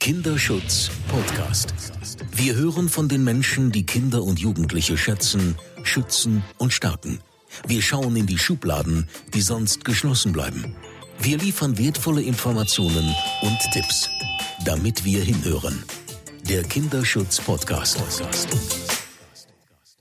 Kinderschutz Podcast. Wir hören von den Menschen, die Kinder und Jugendliche schätzen, schützen und stärken. Wir schauen in die Schubladen, die sonst geschlossen bleiben. Wir liefern wertvolle Informationen und Tipps, damit wir hinhören. Der Kinderschutz Podcast.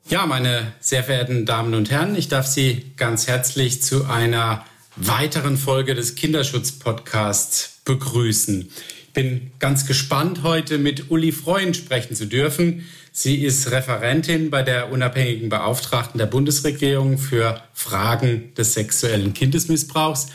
Ja, meine sehr verehrten Damen und Herren, ich darf Sie ganz herzlich zu einer weiteren Folge des Kinderschutz Podcasts begrüßen. Ich bin ganz gespannt, heute mit Uli Freund sprechen zu dürfen. Sie ist Referentin bei der unabhängigen Beauftragten der Bundesregierung für Fragen des sexuellen Kindesmissbrauchs,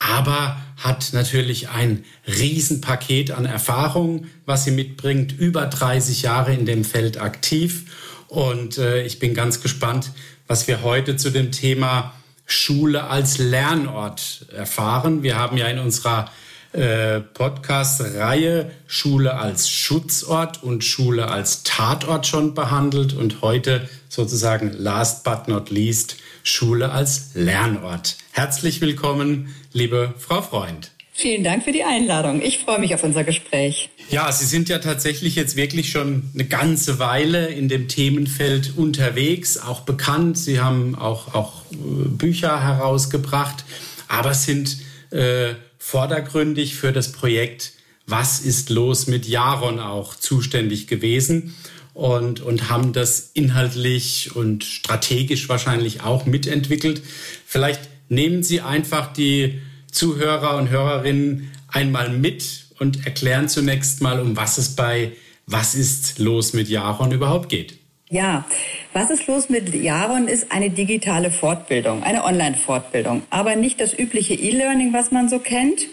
aber hat natürlich ein Riesenpaket an Erfahrung, was sie mitbringt, über 30 Jahre in dem Feld aktiv. Und äh, ich bin ganz gespannt, was wir heute zu dem Thema Schule als Lernort erfahren. Wir haben ja in unserer äh, Podcast-Reihe Schule als Schutzort und Schule als Tatort schon behandelt und heute sozusagen last but not least Schule als Lernort. Herzlich willkommen, liebe Frau Freund. Vielen Dank für die Einladung. Ich freue mich auf unser Gespräch. Ja, Sie sind ja tatsächlich jetzt wirklich schon eine ganze Weile in dem Themenfeld unterwegs, auch bekannt. Sie haben auch, auch äh, Bücher herausgebracht, aber sind äh, vordergründig für das Projekt Was ist los mit Jaron auch zuständig gewesen und, und haben das inhaltlich und strategisch wahrscheinlich auch mitentwickelt. Vielleicht nehmen Sie einfach die Zuhörer und Hörerinnen einmal mit und erklären zunächst mal, um was es bei Was ist los mit Jaron überhaupt geht. Ja, was ist los mit Jaron ist eine digitale Fortbildung, eine Online-Fortbildung, aber nicht das übliche E-Learning, was man so kennt,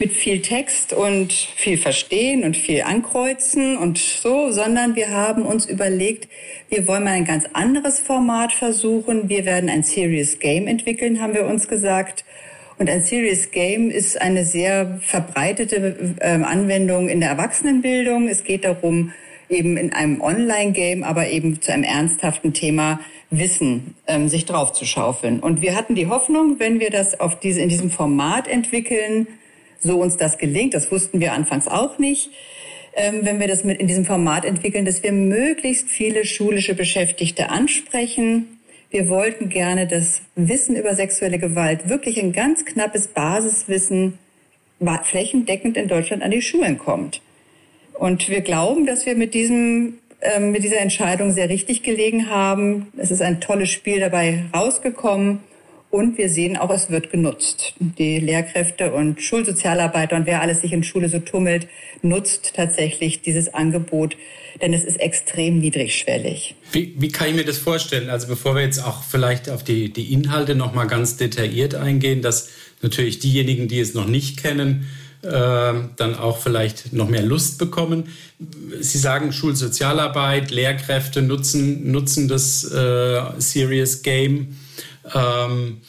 mit viel Text und viel Verstehen und viel Ankreuzen und so, sondern wir haben uns überlegt, wir wollen mal ein ganz anderes Format versuchen. Wir werden ein Serious Game entwickeln, haben wir uns gesagt. Und ein Serious Game ist eine sehr verbreitete äh, Anwendung in der Erwachsenenbildung. Es geht darum, eben in einem Online-Game, aber eben zu einem ernsthaften Thema Wissen ähm, sich drauf zu schaufeln. Und wir hatten die Hoffnung, wenn wir das auf diese, in diesem Format entwickeln, so uns das gelingt, das wussten wir anfangs auch nicht, ähm, wenn wir das mit in diesem Format entwickeln, dass wir möglichst viele schulische Beschäftigte ansprechen. Wir wollten gerne das Wissen über sexuelle Gewalt, wirklich ein ganz knappes Basiswissen, flächendeckend in Deutschland an die Schulen kommt. Und wir glauben, dass wir mit diesem ähm, mit dieser Entscheidung sehr richtig gelegen haben. Es ist ein tolles Spiel dabei rausgekommen. Und wir sehen auch, es wird genutzt. Die Lehrkräfte und Schulsozialarbeiter und wer alles sich in Schule so tummelt, nutzt tatsächlich dieses Angebot, denn es ist extrem niedrigschwellig. Wie, wie kann ich mir das vorstellen? Also bevor wir jetzt auch vielleicht auf die, die Inhalte noch mal ganz detailliert eingehen, dass natürlich diejenigen, die es noch nicht kennen, dann auch vielleicht noch mehr Lust bekommen. Sie sagen, Schulsozialarbeit, Lehrkräfte nutzen, nutzen das äh, Serious Game. Ähm,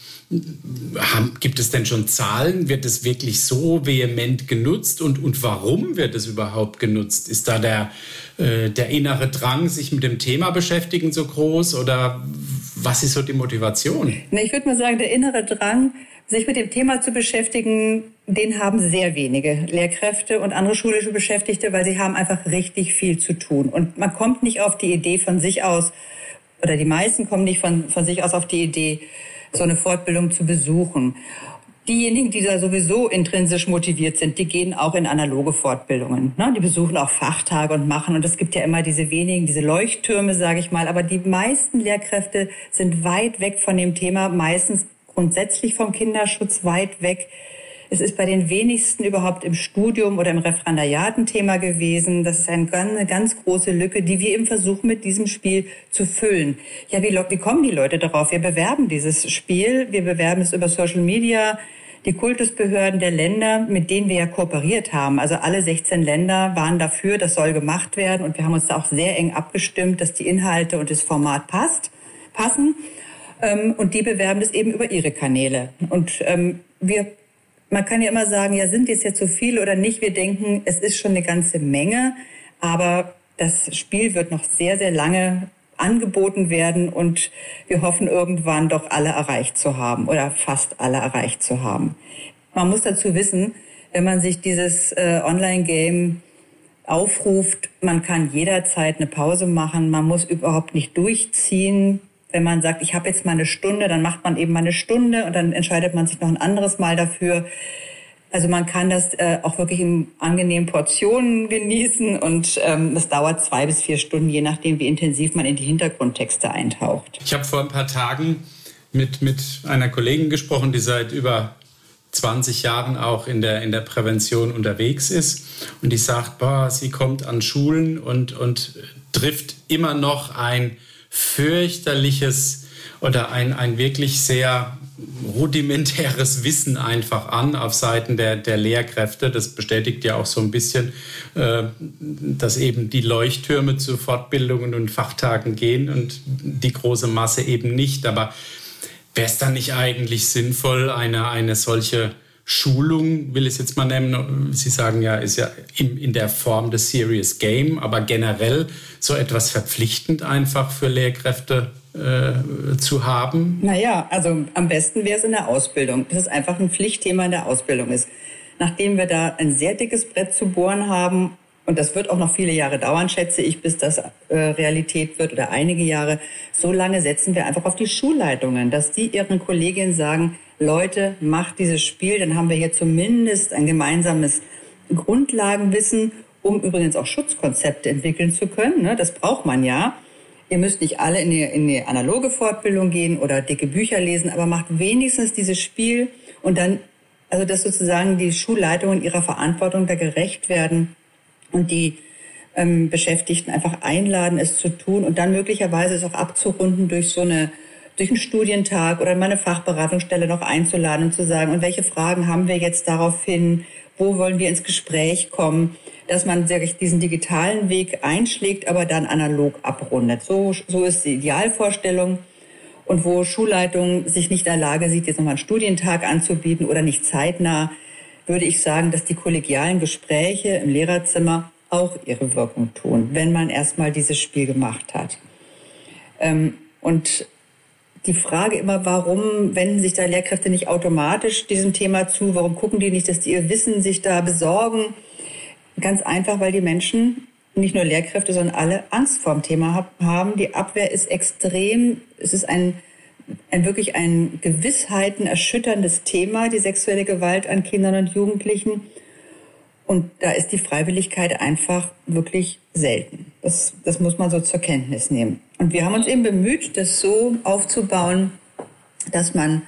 haben, gibt es denn schon Zahlen? Wird es wirklich so vehement genutzt? Und, und warum wird es überhaupt genutzt? Ist da der, äh, der innere Drang, sich mit dem Thema beschäftigen, so groß? Oder was ist so die Motivation? Ich würde mal sagen, der innere Drang sich mit dem Thema zu beschäftigen, den haben sehr wenige Lehrkräfte und andere schulische Beschäftigte, weil sie haben einfach richtig viel zu tun. Und man kommt nicht auf die Idee von sich aus, oder die meisten kommen nicht von, von sich aus auf die Idee, so eine Fortbildung zu besuchen. Diejenigen, die da sowieso intrinsisch motiviert sind, die gehen auch in analoge Fortbildungen. Ne? Die besuchen auch Fachtage und machen. Und es gibt ja immer diese wenigen, diese Leuchttürme, sage ich mal. Aber die meisten Lehrkräfte sind weit weg von dem Thema, meistens grundsätzlich vom Kinderschutz weit weg. Es ist bei den wenigsten überhaupt im Studium oder im Referendariat ein Thema gewesen. Das ist eine ganz große Lücke, die wir eben versuchen mit diesem Spiel zu füllen. Ja, wie, wie kommen die Leute darauf? Wir bewerben dieses Spiel, wir bewerben es über Social Media, die Kultusbehörden der Länder, mit denen wir ja kooperiert haben. Also alle 16 Länder waren dafür, das soll gemacht werden und wir haben uns da auch sehr eng abgestimmt, dass die Inhalte und das Format passt, passen. Ähm, und die bewerben das eben über ihre Kanäle. Und ähm, wir, man kann ja immer sagen, ja, sind es jetzt so viele oder nicht? Wir denken, es ist schon eine ganze Menge, aber das Spiel wird noch sehr, sehr lange angeboten werden und wir hoffen irgendwann doch alle erreicht zu haben oder fast alle erreicht zu haben. Man muss dazu wissen, wenn man sich dieses äh, Online-Game aufruft, man kann jederzeit eine Pause machen, man muss überhaupt nicht durchziehen. Wenn man sagt, ich habe jetzt mal eine Stunde, dann macht man eben mal eine Stunde und dann entscheidet man sich noch ein anderes Mal dafür. Also man kann das äh, auch wirklich in angenehmen Portionen genießen und ähm, das dauert zwei bis vier Stunden, je nachdem, wie intensiv man in die Hintergrundtexte eintaucht. Ich habe vor ein paar Tagen mit, mit einer Kollegin gesprochen, die seit über 20 Jahren auch in der, in der Prävention unterwegs ist und die sagt, boah, sie kommt an Schulen und, und trifft immer noch ein fürchterliches oder ein, ein wirklich sehr rudimentäres Wissen einfach an auf Seiten der, der Lehrkräfte. Das bestätigt ja auch so ein bisschen, äh, dass eben die Leuchttürme zu Fortbildungen und Fachtagen gehen und die große Masse eben nicht. Aber wäre es dann nicht eigentlich sinnvoll, eine, eine solche Schulung, will ich es jetzt mal nennen, Sie sagen ja, ist ja in, in der Form des Serious Game, aber generell so etwas verpflichtend einfach für Lehrkräfte äh, zu haben? Naja, also am besten wäre es in der Ausbildung, dass es einfach ein Pflichtthema in der Ausbildung ist. Nachdem wir da ein sehr dickes Brett zu bohren haben, und das wird auch noch viele Jahre dauern, schätze ich, bis das äh, Realität wird oder einige Jahre, so lange setzen wir einfach auf die Schulleitungen, dass die ihren Kolleginnen sagen, Leute, macht dieses Spiel, dann haben wir hier zumindest ein gemeinsames Grundlagenwissen, um übrigens auch Schutzkonzepte entwickeln zu können. Ne? Das braucht man ja. Ihr müsst nicht alle in die, in die analoge Fortbildung gehen oder dicke Bücher lesen, aber macht wenigstens dieses Spiel und dann, also dass sozusagen die Schulleitungen ihrer Verantwortung da gerecht werden und die ähm, Beschäftigten einfach einladen, es zu tun und dann möglicherweise es auch abzurunden durch so eine durch einen Studientag oder mal eine Fachberatungsstelle noch einzuladen und zu sagen, und welche Fragen haben wir jetzt daraufhin, wo wollen wir ins Gespräch kommen dass man diesen digitalen Weg einschlägt, aber dann analog abrundet. So, so ist die Idealvorstellung. Und wo Schulleitung sich nicht in der Lage sieht, jetzt nochmal einen Studientag anzubieten oder nicht zeitnah, würde ich sagen, dass die kollegialen Gespräche im Lehrerzimmer auch ihre Wirkung tun, wenn man erstmal dieses Spiel gemacht hat. Ähm, und die Frage immer, warum wenden sich da Lehrkräfte nicht automatisch diesem Thema zu? Warum gucken die nicht, dass die ihr Wissen sich da besorgen? Ganz einfach, weil die Menschen, nicht nur Lehrkräfte, sondern alle Angst vor dem Thema haben. Die Abwehr ist extrem. Es ist ein, ein wirklich ein Gewissheiten erschütterndes Thema, die sexuelle Gewalt an Kindern und Jugendlichen. Und da ist die Freiwilligkeit einfach wirklich selten. Das, das muss man so zur Kenntnis nehmen. Und wir haben uns eben bemüht, das so aufzubauen, dass man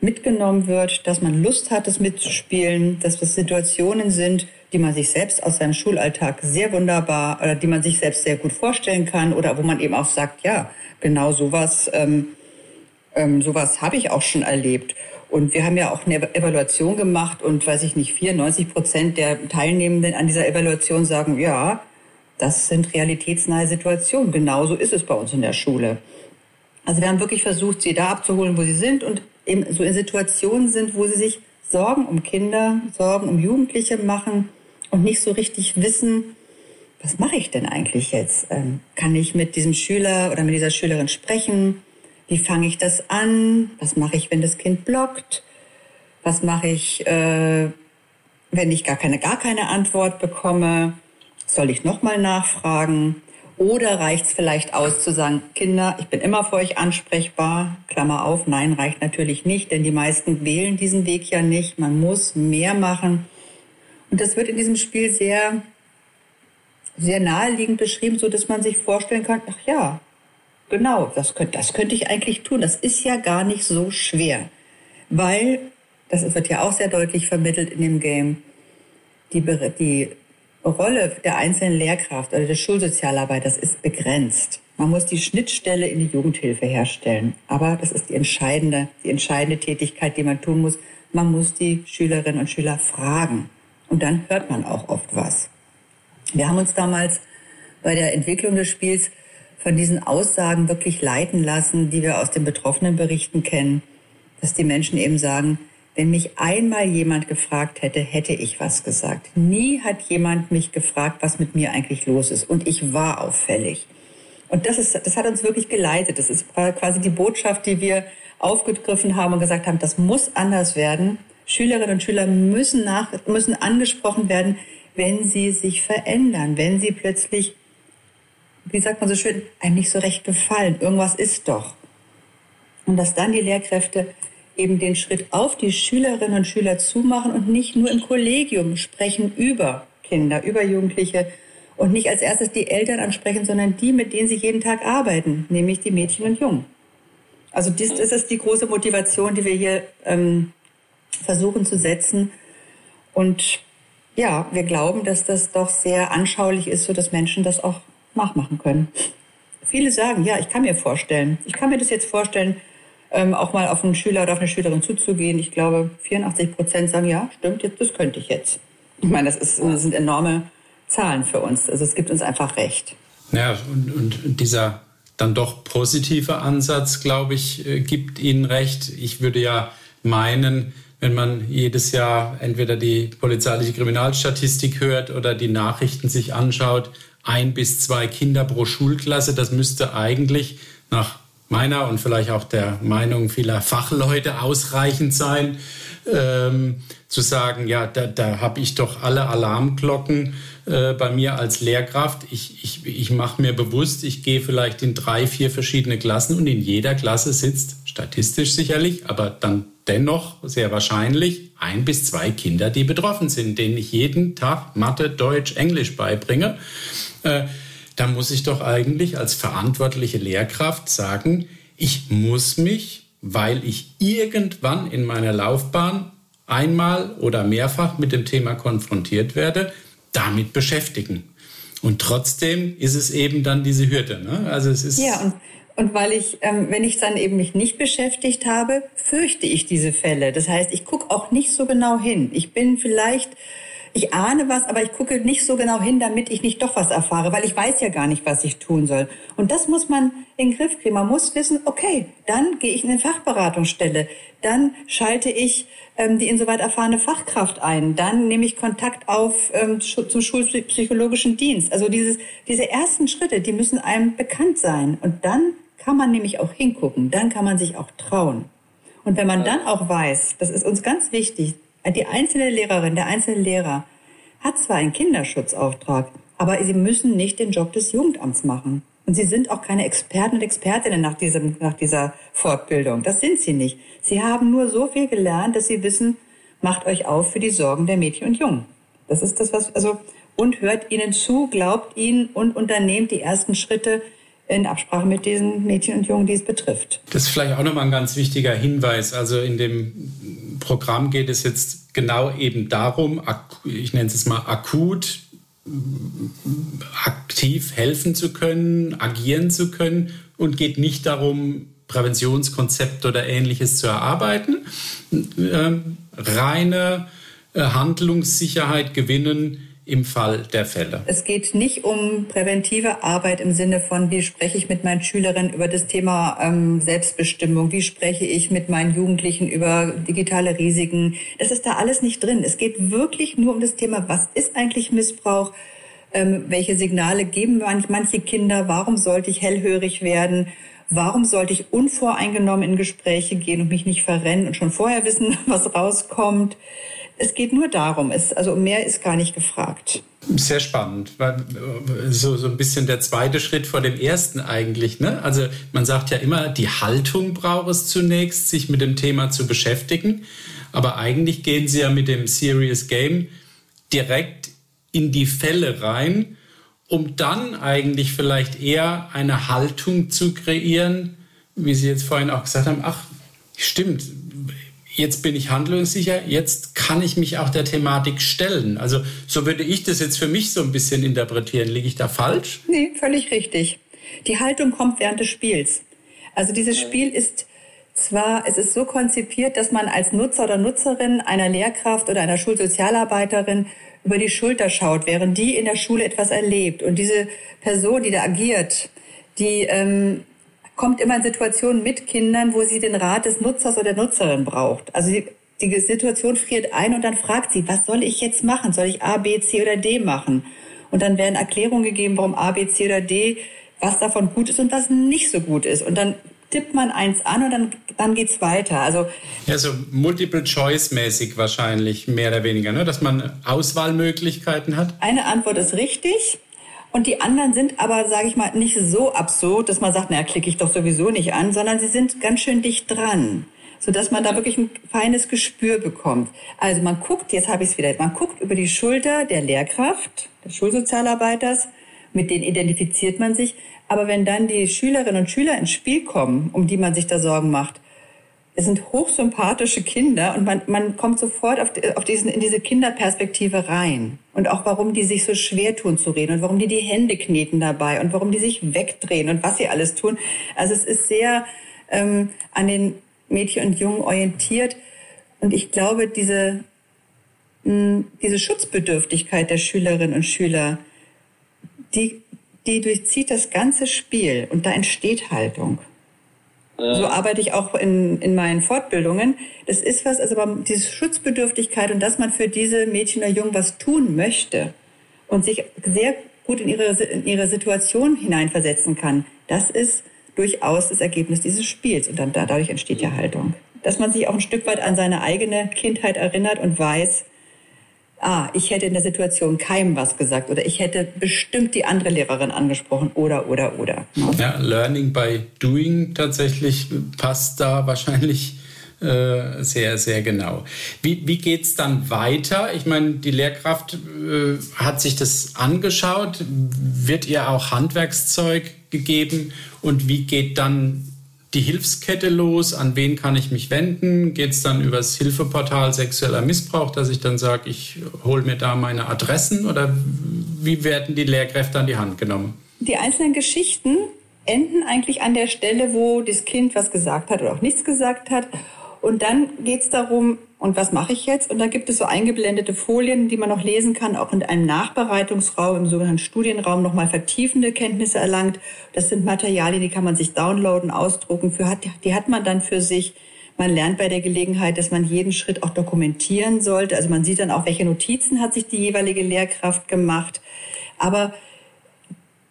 mitgenommen wird, dass man Lust hat, es mitzuspielen, dass das Situationen sind, die man sich selbst aus seinem Schulalltag sehr wunderbar oder die man sich selbst sehr gut vorstellen kann oder wo man eben auch sagt, ja, genau sowas, ähm, ähm, sowas habe ich auch schon erlebt. Und wir haben ja auch eine Evaluation gemacht und weiß ich nicht, 94 Prozent der Teilnehmenden an dieser Evaluation sagen, ja, das sind realitätsnahe Situationen. Genauso ist es bei uns in der Schule. Also wir haben wirklich versucht, sie da abzuholen, wo sie sind und eben so in Situationen sind, wo sie sich Sorgen um Kinder, Sorgen um Jugendliche machen und nicht so richtig wissen, was mache ich denn eigentlich jetzt? Ähm, kann ich mit diesem Schüler oder mit dieser Schülerin sprechen? Wie fange ich das an? Was mache ich, wenn das Kind blockt? Was mache ich, äh, wenn ich gar keine, gar keine Antwort bekomme? Soll ich nochmal nachfragen? Oder reicht es vielleicht aus zu sagen, Kinder, ich bin immer für euch ansprechbar? Klammer auf, nein, reicht natürlich nicht, denn die meisten wählen diesen Weg ja nicht. Man muss mehr machen. Und das wird in diesem Spiel sehr, sehr naheliegend beschrieben, so dass man sich vorstellen kann, ach ja, genau, das könnte, das könnte ich eigentlich tun. Das ist ja gar nicht so schwer. Weil, das wird ja auch sehr deutlich vermittelt in dem Game, die, die Rolle der einzelnen Lehrkraft oder des Schulsozialarbeiters ist begrenzt. Man muss die Schnittstelle in die Jugendhilfe herstellen. Aber das ist die entscheidende, die entscheidende Tätigkeit, die man tun muss. Man muss die Schülerinnen und Schüler fragen. Und dann hört man auch oft was. Wir haben uns damals bei der Entwicklung des Spiels von diesen Aussagen wirklich leiten lassen, die wir aus den betroffenen Berichten kennen, dass die Menschen eben sagen, wenn mich einmal jemand gefragt hätte, hätte ich was gesagt. Nie hat jemand mich gefragt, was mit mir eigentlich los ist. Und ich war auffällig. Und das ist, das hat uns wirklich geleitet. Das ist quasi die Botschaft, die wir aufgegriffen haben und gesagt haben, das muss anders werden. Schülerinnen und Schüler müssen nach, müssen angesprochen werden, wenn sie sich verändern, wenn sie plötzlich, wie sagt man so schön, einem nicht so recht gefallen. Irgendwas ist doch. Und dass dann die Lehrkräfte eben den Schritt auf die Schülerinnen und Schüler zumachen und nicht nur im Kollegium sprechen über Kinder, über Jugendliche und nicht als erstes die Eltern ansprechen, sondern die, mit denen sie jeden Tag arbeiten, nämlich die Mädchen und Jungen. Also das, das ist die große Motivation, die wir hier ähm, versuchen zu setzen. Und ja, wir glauben, dass das doch sehr anschaulich ist, so dass Menschen das auch nachmachen können. Viele sagen, ja, ich kann mir vorstellen, ich kann mir das jetzt vorstellen, ähm, auch mal auf einen Schüler oder auf eine Schülerin zuzugehen. Ich glaube, 84 Prozent sagen, ja, stimmt, das könnte ich jetzt. Ich meine, das, ist, das sind enorme Zahlen für uns. Also es gibt uns einfach recht. Ja, und, und dieser dann doch positive Ansatz, glaube ich, äh, gibt Ihnen recht. Ich würde ja meinen, wenn man jedes Jahr entweder die polizeiliche Kriminalstatistik hört oder die Nachrichten sich anschaut, ein bis zwei Kinder pro Schulklasse, das müsste eigentlich nach meiner und vielleicht auch der Meinung vieler Fachleute ausreichend sein, ähm, zu sagen, ja, da, da habe ich doch alle Alarmglocken äh, bei mir als Lehrkraft. Ich, ich, ich mache mir bewusst, ich gehe vielleicht in drei, vier verschiedene Klassen und in jeder Klasse sitzt, statistisch sicherlich, aber dann dennoch sehr wahrscheinlich ein bis zwei Kinder, die betroffen sind, denen ich jeden Tag Mathe, Deutsch, Englisch beibringe. Äh, da muss ich doch eigentlich als verantwortliche Lehrkraft sagen, ich muss mich, weil ich irgendwann in meiner Laufbahn einmal oder mehrfach mit dem Thema konfrontiert werde, damit beschäftigen. Und trotzdem ist es eben dann diese Hürde. Ne? Also es ist ja, und, und weil ich, ähm, wenn ich dann eben mich nicht beschäftigt habe, fürchte ich diese Fälle. Das heißt, ich gucke auch nicht so genau hin. Ich bin vielleicht ich ahne was, aber ich gucke nicht so genau hin, damit ich nicht doch was erfahre, weil ich weiß ja gar nicht, was ich tun soll. Und das muss man in den Griff kriegen. Man muss wissen, okay, dann gehe ich in eine Fachberatungsstelle, dann schalte ich ähm, die insoweit erfahrene Fachkraft ein, dann nehme ich Kontakt auf ähm, zum schulpsychologischen Dienst. Also dieses, diese ersten Schritte, die müssen einem bekannt sein. Und dann kann man nämlich auch hingucken, dann kann man sich auch trauen. Und wenn man dann auch weiß, das ist uns ganz wichtig, die einzelne Lehrerin, der einzelne Lehrer hat zwar einen Kinderschutzauftrag, aber sie müssen nicht den Job des Jugendamts machen. Und sie sind auch keine Experten und Expertinnen nach, diesem, nach dieser Fortbildung. Das sind sie nicht. Sie haben nur so viel gelernt, dass sie wissen, macht euch auf für die Sorgen der Mädchen und Jungen. Das ist das, was, also, und hört ihnen zu, glaubt ihnen und unternehmt die ersten Schritte in Absprache mit diesen Mädchen und Jungen, die es betrifft. Das ist vielleicht auch nochmal ein ganz wichtiger Hinweis. Also in dem Programm geht es jetzt genau eben darum, ich nenne es mal akut, aktiv helfen zu können, agieren zu können und geht nicht darum, Präventionskonzepte oder ähnliches zu erarbeiten. Ähm, reine äh, Handlungssicherheit gewinnen im Fall der Fälle. Es geht nicht um präventive Arbeit im Sinne von, wie spreche ich mit meinen Schülerinnen über das Thema ähm, Selbstbestimmung, wie spreche ich mit meinen Jugendlichen über digitale Risiken. Das ist da alles nicht drin. Es geht wirklich nur um das Thema, was ist eigentlich Missbrauch? Ähm, welche Signale geben manche Kinder? Warum sollte ich hellhörig werden? Warum sollte ich unvoreingenommen in Gespräche gehen und mich nicht verrennen und schon vorher wissen, was rauskommt? Es geht nur darum, es, also mehr ist gar nicht gefragt. Sehr spannend. So, so ein bisschen der zweite Schritt vor dem ersten eigentlich. Ne? Also man sagt ja immer, die Haltung braucht es zunächst, sich mit dem Thema zu beschäftigen. Aber eigentlich gehen sie ja mit dem Serious Game direkt in die Fälle rein, um dann eigentlich vielleicht eher eine Haltung zu kreieren, wie Sie jetzt vorhin auch gesagt haben, ach, stimmt, jetzt bin ich handlungssicher, jetzt kann ich mich auch der Thematik stellen. Also so würde ich das jetzt für mich so ein bisschen interpretieren. Liege ich da falsch? Nee, völlig richtig. Die Haltung kommt während des Spiels. Also dieses Spiel ist zwar, es ist so konzipiert, dass man als Nutzer oder Nutzerin einer Lehrkraft oder einer Schulsozialarbeiterin über die Schulter schaut, während die in der Schule etwas erlebt. Und diese Person, die da agiert, die ähm, kommt immer in Situationen mit Kindern, wo sie den Rat des Nutzers oder der Nutzerin braucht. Also sie, die Situation friert ein und dann fragt sie, was soll ich jetzt machen? Soll ich A, B, C oder D machen? Und dann werden Erklärungen gegeben, warum A, B, C oder D, was davon gut ist und was nicht so gut ist. Und dann tippt man eins an und dann, dann es weiter. Also ja, so Multiple-Choice-mäßig wahrscheinlich, mehr oder weniger, ne? dass man Auswahlmöglichkeiten hat. Eine Antwort ist richtig. Und die anderen sind aber, sage ich mal, nicht so absurd, dass man sagt, naja, klicke ich doch sowieso nicht an, sondern sie sind ganz schön dicht dran, sodass man da wirklich ein feines Gespür bekommt. Also man guckt, jetzt habe ich es wieder, man guckt über die Schulter der Lehrkraft, des Schulsozialarbeiters, mit denen identifiziert man sich. Aber wenn dann die Schülerinnen und Schüler ins Spiel kommen, um die man sich da Sorgen macht, es sind hochsympathische Kinder und man, man kommt sofort auf, auf diesen, in diese Kinderperspektive rein. Und auch warum die sich so schwer tun zu reden und warum die die Hände kneten dabei und warum die sich wegdrehen und was sie alles tun. Also es ist sehr ähm, an den Mädchen und Jungen orientiert. Und ich glaube, diese, mh, diese Schutzbedürftigkeit der Schülerinnen und Schüler, die, die durchzieht das ganze Spiel und da entsteht Haltung. So arbeite ich auch in, in meinen Fortbildungen. Das ist was, also diese Schutzbedürftigkeit und dass man für diese Mädchen oder Jungen was tun möchte und sich sehr gut in ihre, in ihre Situation hineinversetzen kann, das ist durchaus das Ergebnis dieses Spiels. Und dann dadurch entsteht ja Haltung. Dass man sich auch ein Stück weit an seine eigene Kindheit erinnert und weiß, ah, ich hätte in der Situation keinem was gesagt oder ich hätte bestimmt die andere Lehrerin angesprochen oder, oder, oder. Ja, Learning by Doing tatsächlich passt da wahrscheinlich äh, sehr, sehr genau. Wie, wie geht es dann weiter? Ich meine, die Lehrkraft äh, hat sich das angeschaut. Wird ihr auch Handwerkszeug gegeben? Und wie geht dann die Hilfskette los? An wen kann ich mich wenden? Geht es dann übers Hilfeportal sexueller Missbrauch, dass ich dann sage, ich hole mir da meine Adressen? Oder wie werden die Lehrkräfte an die Hand genommen? Die einzelnen Geschichten enden eigentlich an der Stelle, wo das Kind was gesagt hat oder auch nichts gesagt hat. Und dann geht es darum, und was mache ich jetzt? Und da gibt es so eingeblendete Folien, die man noch lesen kann, auch in einem Nachbereitungsraum, im sogenannten Studienraum nochmal vertiefende Kenntnisse erlangt. Das sind Materialien, die kann man sich downloaden, ausdrucken. Für die hat man dann für sich. Man lernt bei der Gelegenheit, dass man jeden Schritt auch dokumentieren sollte. Also man sieht dann auch, welche Notizen hat sich die jeweilige Lehrkraft gemacht. Aber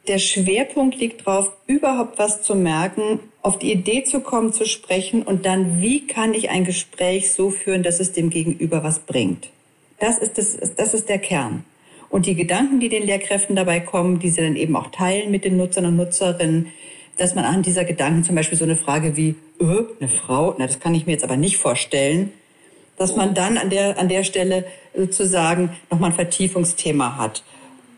der Schwerpunkt liegt darauf, überhaupt was zu merken, auf die Idee zu kommen, zu sprechen und dann, wie kann ich ein Gespräch so führen, dass es dem Gegenüber was bringt. Das ist, das, das ist der Kern. Und die Gedanken, die den Lehrkräften dabei kommen, die sie dann eben auch teilen mit den Nutzern und Nutzerinnen, dass man an dieser Gedanken zum Beispiel so eine Frage wie, öh, eine Frau, na, das kann ich mir jetzt aber nicht vorstellen, dass man dann an der, an der Stelle sozusagen nochmal ein Vertiefungsthema hat.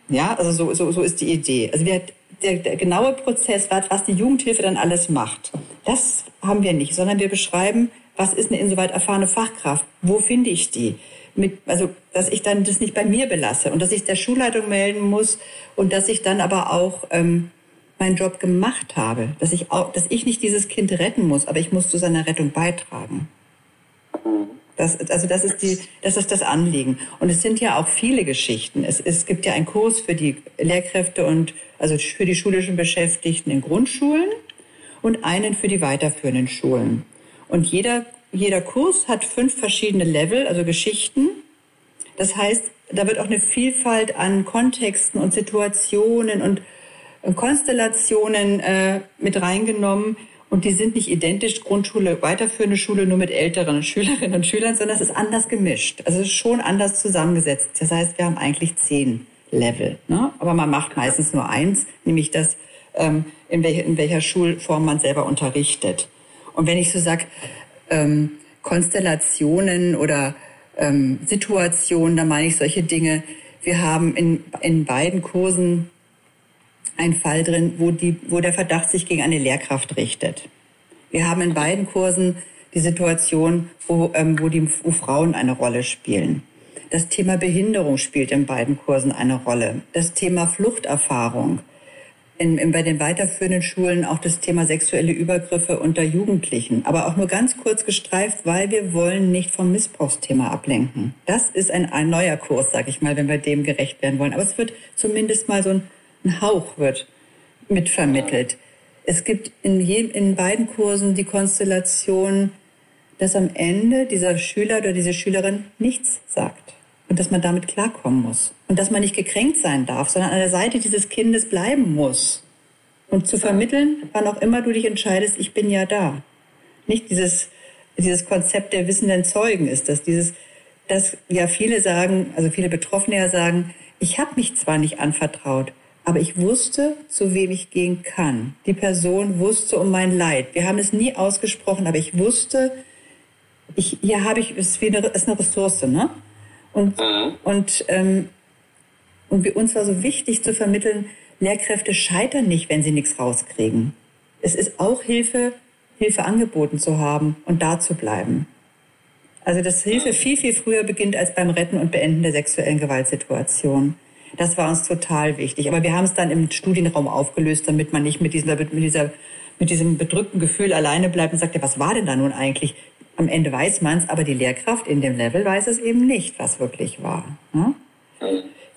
Ja, also so, so, so ist die Idee. Also wir, der, der genaue Prozess, was die Jugendhilfe dann alles macht, das haben wir nicht, sondern wir beschreiben, was ist eine insoweit erfahrene Fachkraft? Wo finde ich die? Mit, also, dass ich dann das nicht bei mir belasse und dass ich der Schulleitung melden muss und dass ich dann aber auch ähm, meinen Job gemacht habe, dass ich auch, dass ich nicht dieses Kind retten muss, aber ich muss zu seiner Rettung beitragen. Mhm. Das, also das ist, die, das ist das Anliegen. Und es sind ja auch viele Geschichten. Es, es gibt ja einen Kurs für die Lehrkräfte und also für die schulischen Beschäftigten in Grundschulen und einen für die weiterführenden Schulen. Und jeder, jeder Kurs hat fünf verschiedene Level, also Geschichten. Das heißt, da wird auch eine Vielfalt an Kontexten und Situationen und Konstellationen äh, mit reingenommen, und die sind nicht identisch Grundschule, weiterführende Schule nur mit älteren Schülerinnen und Schülern, sondern es ist anders gemischt. Also es ist schon anders zusammengesetzt. Das heißt, wir haben eigentlich zehn Level. Ne? Aber man macht meistens nur eins, nämlich das, ähm, in, welcher, in welcher Schulform man selber unterrichtet. Und wenn ich so sag ähm, Konstellationen oder ähm, Situationen, da meine ich solche Dinge. Wir haben in, in beiden Kursen ein Fall drin, wo, die, wo der Verdacht sich gegen eine Lehrkraft richtet. Wir haben in beiden Kursen die Situation, wo, ähm, wo, die, wo Frauen eine Rolle spielen. Das Thema Behinderung spielt in beiden Kursen eine Rolle. Das Thema Fluchterfahrung. In, in, bei den weiterführenden Schulen auch das Thema sexuelle Übergriffe unter Jugendlichen. Aber auch nur ganz kurz gestreift, weil wir wollen nicht vom Missbrauchsthema ablenken. Das ist ein, ein neuer Kurs, sag ich mal, wenn wir dem gerecht werden wollen. Aber es wird zumindest mal so ein ein Hauch wird mitvermittelt. Es gibt in, jedem, in beiden Kursen die Konstellation, dass am Ende dieser Schüler oder diese Schülerin nichts sagt und dass man damit klarkommen muss und dass man nicht gekränkt sein darf, sondern an der Seite dieses Kindes bleiben muss Und zu vermitteln, wann auch immer du dich entscheidest, ich bin ja da. Nicht dieses, dieses Konzept der wissenden Zeugen ist das, dieses, dass ja viele sagen, also viele Betroffene ja sagen, ich habe mich zwar nicht anvertraut, aber ich wusste, zu wem ich gehen kann. Die Person wusste um mein Leid. Wir haben es nie ausgesprochen, aber ich wusste, ich, hier habe ich, es ist, wie eine, ist eine Ressource, ne? Und, mhm. und, ähm, und für uns war so wichtig zu vermitteln, Lehrkräfte scheitern nicht, wenn sie nichts rauskriegen. Es ist auch Hilfe, Hilfe angeboten zu haben und da zu bleiben. Also dass Hilfe viel, viel früher beginnt als beim Retten und Beenden der sexuellen Gewaltsituation. Das war uns total wichtig. Aber wir haben es dann im Studienraum aufgelöst, damit man nicht mit, dieser, mit, dieser, mit diesem bedrückten Gefühl alleine bleibt und sagt, ja, was war denn da nun eigentlich? Am Ende weiß man es, aber die Lehrkraft in dem Level weiß es eben nicht, was wirklich war. Ne?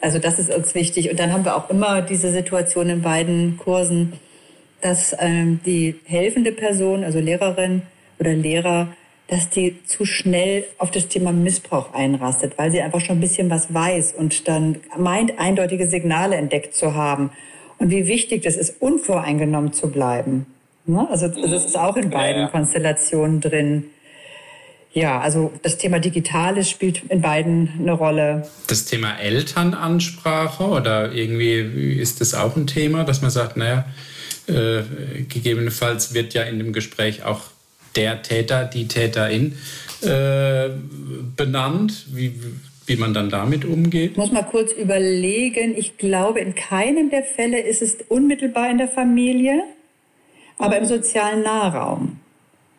Also das ist uns wichtig. Und dann haben wir auch immer diese Situation in beiden Kursen, dass ähm, die helfende Person, also Lehrerin oder Lehrer, dass die zu schnell auf das Thema Missbrauch einrastet, weil sie einfach schon ein bisschen was weiß und dann meint, eindeutige Signale entdeckt zu haben. Und wie wichtig das ist, unvoreingenommen zu bleiben. Ne? Also das ist auch in beiden Konstellationen drin. Ja, also das Thema Digitales spielt in beiden eine Rolle. Das Thema Elternansprache oder irgendwie ist das auch ein Thema, dass man sagt, naja, äh, gegebenenfalls wird ja in dem Gespräch auch der Täter, die Täterin äh, benannt, wie, wie man dann damit umgeht? Ich muss mal kurz überlegen. Ich glaube, in keinem der Fälle ist es unmittelbar in der Familie, aber im sozialen Nahraum.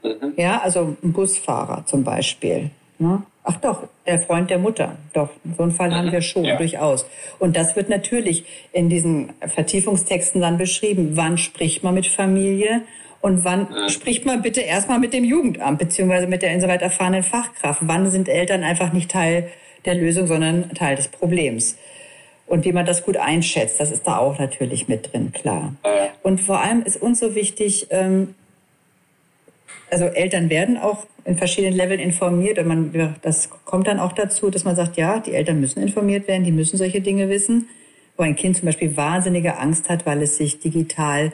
Mhm. Ja, also ein Busfahrer zum Beispiel. Ne? Ach doch, der Freund der Mutter. Doch, so einen Fall mhm. haben wir schon, ja. durchaus. Und das wird natürlich in diesen Vertiefungstexten dann beschrieben. Wann spricht man mit Familie und wann ja. spricht man bitte erstmal mit dem Jugendamt beziehungsweise mit der insoweit erfahrenen Fachkraft? Wann sind Eltern einfach nicht Teil der Lösung, sondern Teil des Problems? Und wie man das gut einschätzt, das ist da auch natürlich mit drin, klar. Ja. Und vor allem ist uns so wichtig, ähm, also Eltern werden auch in verschiedenen Leveln informiert und man, das kommt dann auch dazu, dass man sagt, ja, die Eltern müssen informiert werden, die müssen solche Dinge wissen. Wo ein Kind zum Beispiel wahnsinnige Angst hat, weil es sich digital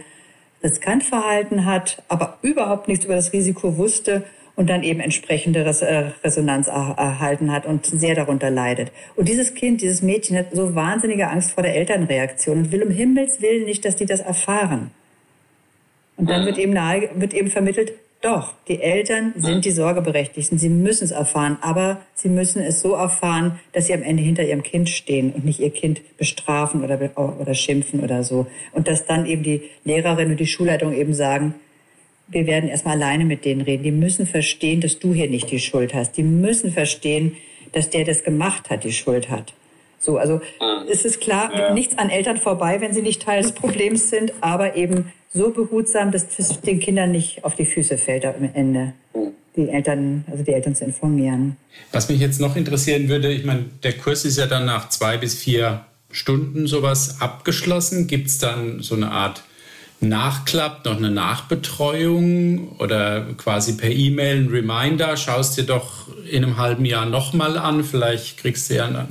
riskant verhalten hat, aber überhaupt nichts über das Risiko wusste und dann eben entsprechende äh, Resonanz erhalten hat und sehr darunter leidet. Und dieses Kind, dieses Mädchen hat so wahnsinnige Angst vor der Elternreaktion und will um Himmels Willen nicht, dass die das erfahren. Und dann wird eben, nahe, wird eben vermittelt, doch, die Eltern sind die Sorgeberechtigten. Sie müssen es erfahren, aber sie müssen es so erfahren, dass sie am Ende hinter ihrem Kind stehen und nicht ihr Kind bestrafen oder, oder schimpfen oder so. Und dass dann eben die Lehrerin und die Schulleitung eben sagen, wir werden erstmal alleine mit denen reden. Die müssen verstehen, dass du hier nicht die Schuld hast. Die müssen verstehen, dass der das gemacht hat, die Schuld hat. So, also es ist klar, ja. nichts an Eltern vorbei, wenn sie nicht Teil des Problems sind, aber eben so behutsam, dass es den Kindern nicht auf die Füße fällt am Ende. Die Eltern, also die Eltern zu informieren. Was mich jetzt noch interessieren würde, ich meine, der Kurs ist ja dann nach zwei bis vier Stunden sowas abgeschlossen. Gibt es dann so eine Art Nachklapp, noch eine Nachbetreuung oder quasi per E-Mail ein Reminder, schaust dir doch in einem halben Jahr nochmal an, vielleicht kriegst du ja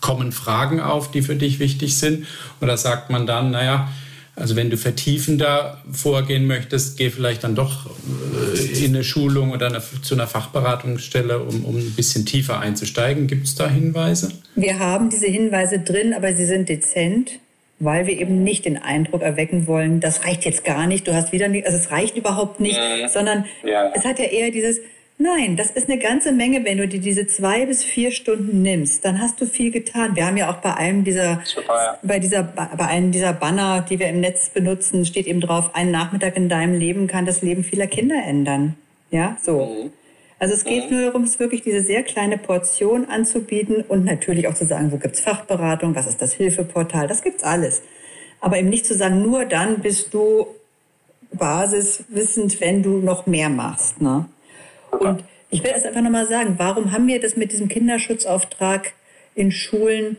kommen Fragen auf, die für dich wichtig sind? Oder sagt man dann, naja, also wenn du vertiefender vorgehen möchtest, geh vielleicht dann doch äh, in eine Schulung oder eine, zu einer Fachberatungsstelle, um, um ein bisschen tiefer einzusteigen. Gibt es da Hinweise? Wir haben diese Hinweise drin, aber sie sind dezent, weil wir eben nicht den Eindruck erwecken wollen, das reicht jetzt gar nicht, du hast wieder nicht, also es reicht überhaupt nicht, ja. sondern ja. es hat ja eher dieses, Nein, das ist eine ganze Menge, wenn du dir diese zwei bis vier Stunden nimmst, dann hast du viel getan. Wir haben ja auch bei einem dieser, Super, ja. bei dieser, bei einem dieser Banner, die wir im Netz benutzen, steht eben drauf, ein Nachmittag in deinem Leben kann das Leben vieler Kinder ändern. Ja, so. Mhm. Also es geht mhm. nur darum, es wirklich diese sehr kleine Portion anzubieten und natürlich auch zu sagen, wo gibt's Fachberatung, was ist das Hilfeportal, das gibt's alles. Aber eben nicht zu sagen, nur dann bist du basiswissend, wenn du noch mehr machst. Ne? Und ich will das einfach nochmal sagen, warum haben wir das mit diesem Kinderschutzauftrag in Schulen,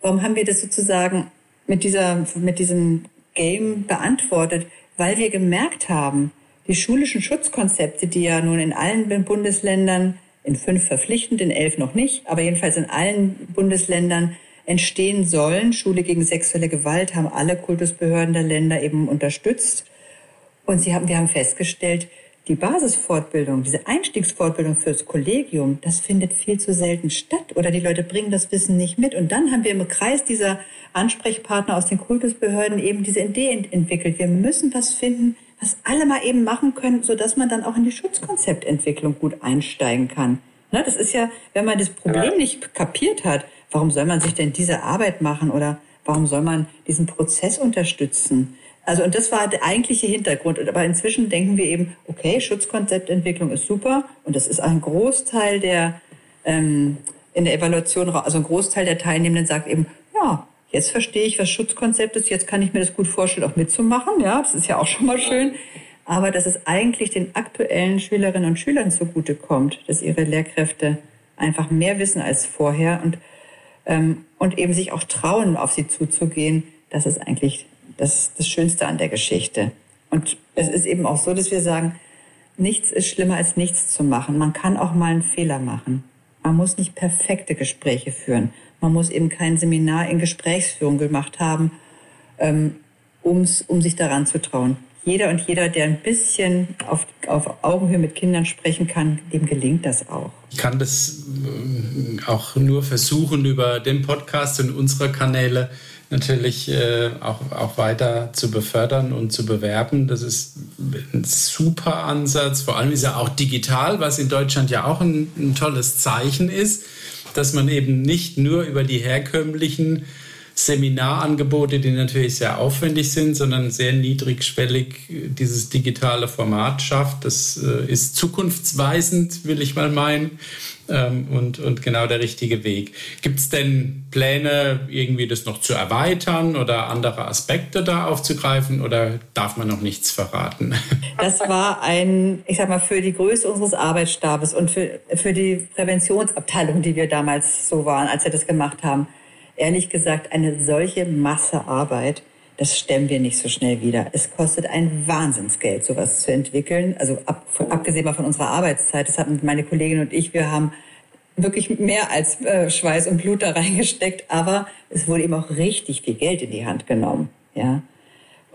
warum haben wir das sozusagen mit, dieser, mit diesem Game beantwortet? Weil wir gemerkt haben, die schulischen Schutzkonzepte, die ja nun in allen Bundesländern, in fünf verpflichtend, in elf noch nicht, aber jedenfalls in allen Bundesländern entstehen sollen. Schule gegen sexuelle Gewalt haben alle Kultusbehörden der Länder eben unterstützt. Und sie haben, wir haben festgestellt, die Basisfortbildung, diese Einstiegsfortbildung fürs Kollegium, das findet viel zu selten statt oder die Leute bringen das Wissen nicht mit. Und dann haben wir im Kreis dieser Ansprechpartner aus den Kultusbehörden eben diese Idee entwickelt. Wir müssen was finden, was alle mal eben machen können, sodass man dann auch in die Schutzkonzeptentwicklung gut einsteigen kann. Ne, das ist ja, wenn man das Problem nicht kapiert hat, warum soll man sich denn diese Arbeit machen oder warum soll man diesen Prozess unterstützen? Also, und das war der eigentliche Hintergrund. Aber inzwischen denken wir eben, okay, Schutzkonzeptentwicklung ist super und das ist ein Großteil der, ähm, in der Evaluation, also ein Großteil der Teilnehmenden sagt eben, ja, jetzt verstehe ich, was Schutzkonzept ist, jetzt kann ich mir das gut vorstellen, auch mitzumachen. Ja, das ist ja auch schon mal schön. Aber dass es eigentlich den aktuellen Schülerinnen und Schülern zugutekommt, dass ihre Lehrkräfte einfach mehr wissen als vorher und, ähm, und eben sich auch trauen, auf sie zuzugehen, das ist eigentlich das, das Schönste an der Geschichte. Und es ist eben auch so, dass wir sagen, nichts ist schlimmer als nichts zu machen. Man kann auch mal einen Fehler machen. Man muss nicht perfekte Gespräche führen. Man muss eben kein Seminar in Gesprächsführung gemacht haben, ähm, ums, um sich daran zu trauen. Jeder und jeder, der ein bisschen auf, auf Augenhöhe mit Kindern sprechen kann, dem gelingt das auch. Ich kann das äh, auch nur versuchen, über den Podcast und unsere Kanäle natürlich äh, auch, auch weiter zu befördern und zu bewerben. Das ist ein super Ansatz. Vor allem ist er auch digital, was in Deutschland ja auch ein, ein tolles Zeichen ist, dass man eben nicht nur über die herkömmlichen Seminarangebote, die natürlich sehr aufwendig sind, sondern sehr niedrigschwellig dieses digitale Format schafft. Das äh, ist zukunftsweisend, will ich mal meinen ähm, und, und genau der richtige Weg. Gibt es denn Pläne, irgendwie das noch zu erweitern oder andere Aspekte da aufzugreifen oder darf man noch nichts verraten? Das war ein, ich sag mal, für die Größe unseres Arbeitsstabes und für, für die Präventionsabteilung, die wir damals so waren, als wir das gemacht haben, ehrlich gesagt eine solche Masse Arbeit das stemmen wir nicht so schnell wieder. Es kostet ein Wahnsinnsgeld, sowas zu entwickeln. Also ab, abgesehen mal von unserer Arbeitszeit, das hatten meine Kollegin und ich, wir haben wirklich mehr als äh, Schweiß und Blut da reingesteckt, aber es wurde eben auch richtig viel Geld in die Hand genommen, ja.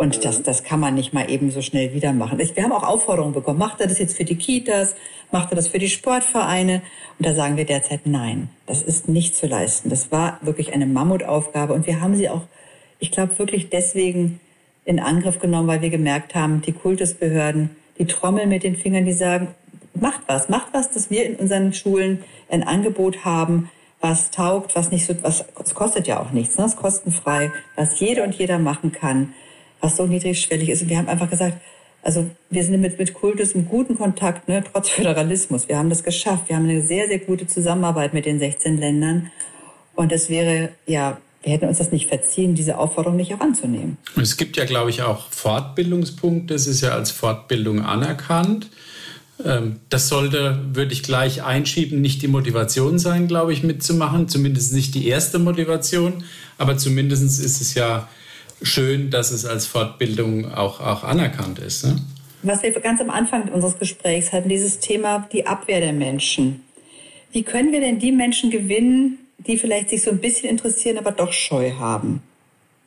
Und das, das kann man nicht mal eben so schnell wieder machen. Wir haben auch Aufforderungen bekommen. Macht er das jetzt für die Kitas? Macht er das für die Sportvereine? Und da sagen wir derzeit nein. Das ist nicht zu leisten. Das war wirklich eine Mammutaufgabe und wir haben sie auch ich glaube, wirklich deswegen in Angriff genommen, weil wir gemerkt haben, die Kultusbehörden, die trommeln mit den Fingern, die sagen, macht was, macht was, dass wir in unseren Schulen ein Angebot haben, was taugt, was nicht so, was, es kostet ja auch nichts, ne? es ist kostenfrei, was jede und jeder machen kann, was so niedrigschwellig ist. Und wir haben einfach gesagt, also wir sind mit, mit Kultus im guten Kontakt, ne, trotz Föderalismus. Wir haben das geschafft. Wir haben eine sehr, sehr gute Zusammenarbeit mit den 16 Ländern. Und es wäre ja wir hätten uns das nicht verziehen, diese Aufforderung nicht auch anzunehmen. Es gibt ja, glaube ich, auch Fortbildungspunkte. Es ist ja als Fortbildung anerkannt. Ähm, das sollte, würde ich gleich einschieben, nicht die Motivation sein, glaube ich, mitzumachen. Zumindest nicht die erste Motivation. Aber zumindest ist es ja schön, dass es als Fortbildung auch, auch anerkannt ist. Ne? Was wir ganz am Anfang unseres Gesprächs hatten, dieses Thema die Abwehr der Menschen. Wie können wir denn die Menschen gewinnen, die vielleicht sich so ein bisschen interessieren, aber doch Scheu haben.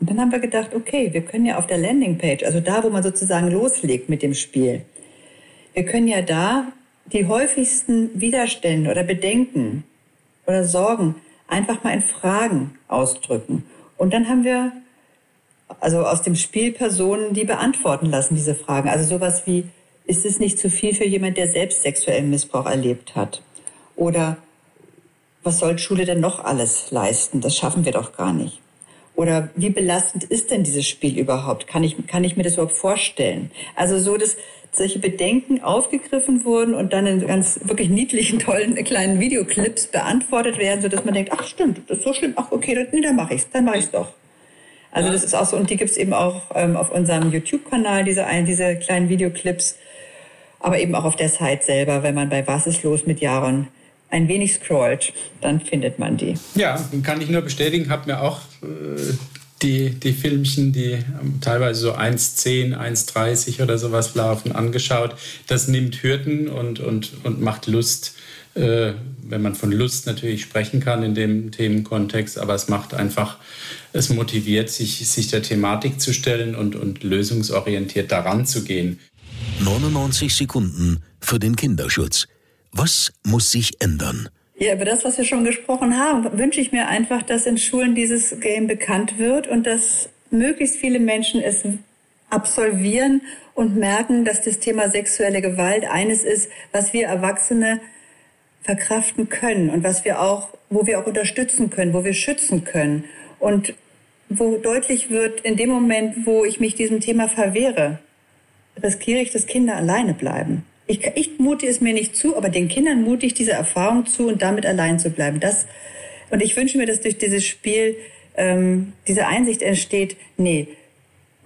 Und dann haben wir gedacht, okay, wir können ja auf der Landingpage, also da, wo man sozusagen loslegt mit dem Spiel, wir können ja da die häufigsten Widerstände oder Bedenken oder Sorgen einfach mal in Fragen ausdrücken. Und dann haben wir also aus dem Spiel Personen, die beantworten lassen diese Fragen. Also sowas wie, ist es nicht zu viel für jemand, der selbst sexuellen Missbrauch erlebt hat? Oder was soll Schule denn noch alles leisten? Das schaffen wir doch gar nicht. Oder wie belastend ist denn dieses Spiel überhaupt? Kann ich, kann ich mir das überhaupt vorstellen? Also so, dass solche Bedenken aufgegriffen wurden und dann in ganz wirklich niedlichen, tollen kleinen Videoclips beantwortet werden, so dass man denkt, ach stimmt, das ist so schlimm, ach okay, dann, nee, dann mache ich's, dann mache ich's doch. Also das ist auch so, und die gibt's eben auch ähm, auf unserem YouTube-Kanal, diese, diese kleinen Videoclips, aber eben auch auf der Site selber, wenn man bei Was ist los mit Jaron ein wenig scrollt, dann findet man die. Ja, kann ich nur bestätigen, habe mir auch äh, die, die Filmchen, die teilweise so 1,10, 1,30 oder sowas laufen, angeschaut. Das nimmt Hürden und, und, und macht Lust, äh, wenn man von Lust natürlich sprechen kann in dem Themenkontext, aber es macht einfach, es motiviert, sich, sich der Thematik zu stellen und, und lösungsorientiert daran zu gehen. 99 Sekunden für den Kinderschutz. Was muss sich ändern? Ja, über das, was wir schon gesprochen haben, wünsche ich mir einfach, dass in Schulen dieses Game bekannt wird und dass möglichst viele Menschen es absolvieren und merken, dass das Thema sexuelle Gewalt eines ist, was wir Erwachsene verkraften können und was wir auch, wo wir auch unterstützen können, wo wir schützen können und wo deutlich wird, in dem Moment, wo ich mich diesem Thema verwehre, riskiere ich, dass Kinder alleine bleiben. Ich, ich mute es mir nicht zu, aber den Kindern mute ich diese Erfahrung zu und damit allein zu bleiben. Das, und ich wünsche mir, dass durch dieses Spiel ähm, diese Einsicht entsteht, nee,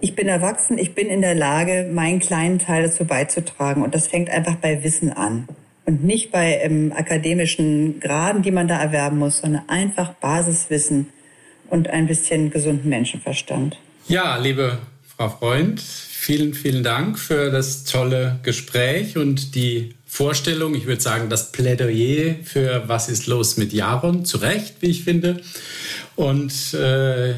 ich bin erwachsen, ich bin in der Lage, meinen kleinen Teil dazu beizutragen. Und das fängt einfach bei Wissen an. Und nicht bei ähm, akademischen Graden, die man da erwerben muss, sondern einfach Basiswissen und ein bisschen gesunden Menschenverstand. Ja, liebe Frau Freund, vielen, vielen Dank für das tolle Gespräch und die Vorstellung, ich würde sagen, das Plädoyer für Was ist los mit Jaron, zu Recht, wie ich finde. Und äh,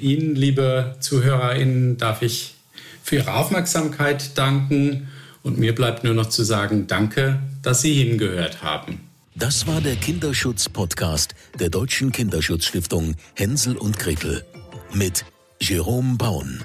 Ihnen, liebe ZuhörerInnen, darf ich für Ihre Aufmerksamkeit danken. Und mir bleibt nur noch zu sagen, danke, dass Sie hingehört haben. Das war der Kinderschutz-Podcast der Deutschen Kinderschutzstiftung Hänsel und Gretel mit Jerome Baun.